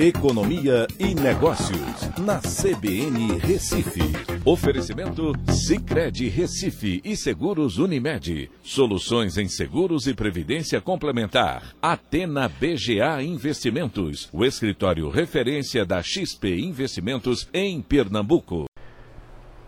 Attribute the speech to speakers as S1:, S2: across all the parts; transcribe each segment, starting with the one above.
S1: Economia e Negócios, na CBN Recife. Oferecimento Cicred Recife e Seguros Unimed. Soluções em seguros e previdência complementar. Atena BGA Investimentos, o escritório referência da XP Investimentos em Pernambuco.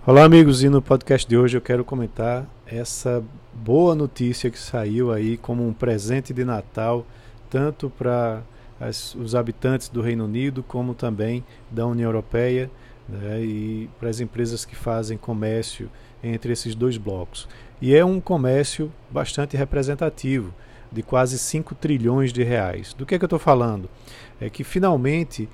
S2: Olá, amigos, e no podcast de hoje eu quero comentar essa boa notícia que saiu aí como um presente de Natal, tanto para as, os habitantes do Reino Unido, como também da União Europeia né, e para as empresas que fazem comércio entre esses dois blocos. E é um comércio bastante representativo, de quase 5 trilhões de reais. Do que é que eu estou falando? É que finalmente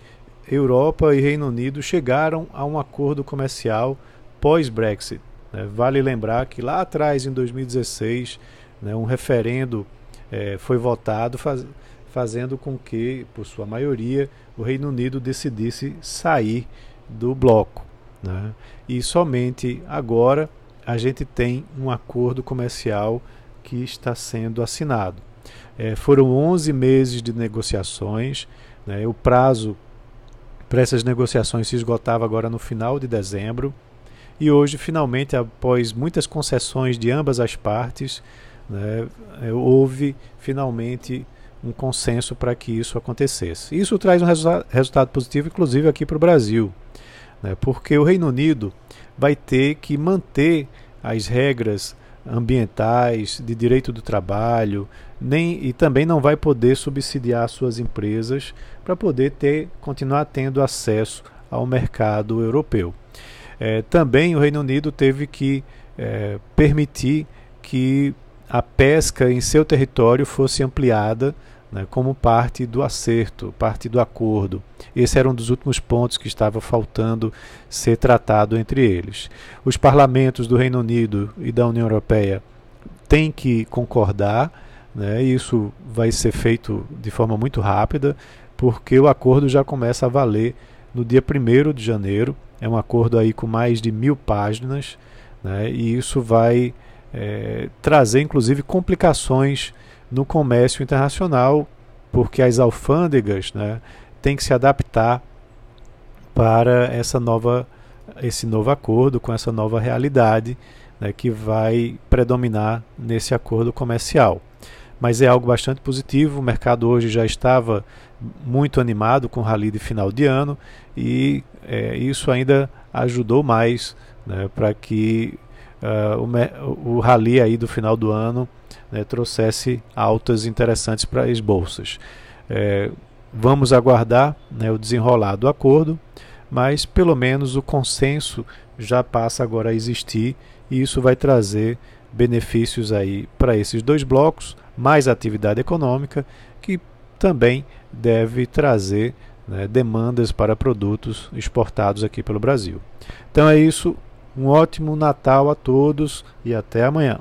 S2: Europa e Reino Unido chegaram a um acordo comercial pós-Brexit. Né? Vale lembrar que lá atrás, em 2016, né, um referendo é, foi votado, faz, fazendo com que, por sua maioria, o Reino Unido decidisse sair do bloco. Né? E somente agora a gente tem um acordo comercial que está sendo assinado. É, foram 11 meses de negociações, né? o prazo para essas negociações se esgotava agora no final de dezembro, e hoje, finalmente, após muitas concessões de ambas as partes, né, é, houve finalmente um consenso para que isso acontecesse. Isso traz um resulta resultado positivo, inclusive aqui para o Brasil, né, porque o Reino Unido vai ter que manter as regras ambientais, de direito do trabalho, nem e também não vai poder subsidiar suas empresas para poder ter continuar tendo acesso ao mercado europeu. É, também o Reino Unido teve que é, permitir que a pesca em seu território fosse ampliada né, como parte do acerto, parte do acordo. Esse era um dos últimos pontos que estava faltando ser tratado entre eles. Os parlamentos do Reino Unido e da União Europeia têm que concordar, né, e isso vai ser feito de forma muito rápida, porque o acordo já começa a valer no dia 1 de janeiro. É um acordo aí com mais de mil páginas, né, e isso vai é, trazer inclusive complicações no comércio internacional, porque as alfândegas né, têm que se adaptar para essa nova, esse novo acordo, com essa nova realidade né, que vai predominar nesse acordo comercial. Mas é algo bastante positivo, o mercado hoje já estava muito animado com o rally de final de ano e é, isso ainda ajudou mais né, para que uh, o, o rally aí do final do ano né, trouxesse altas interessantes para as bolsas. É, vamos aguardar né, o desenrolar do acordo, mas pelo menos o consenso já passa agora a existir e isso vai trazer benefícios aí para esses dois blocos, mais atividade econômica, que também deve trazer né, demandas para produtos exportados aqui pelo Brasil. Então é isso, um ótimo Natal a todos e até amanhã.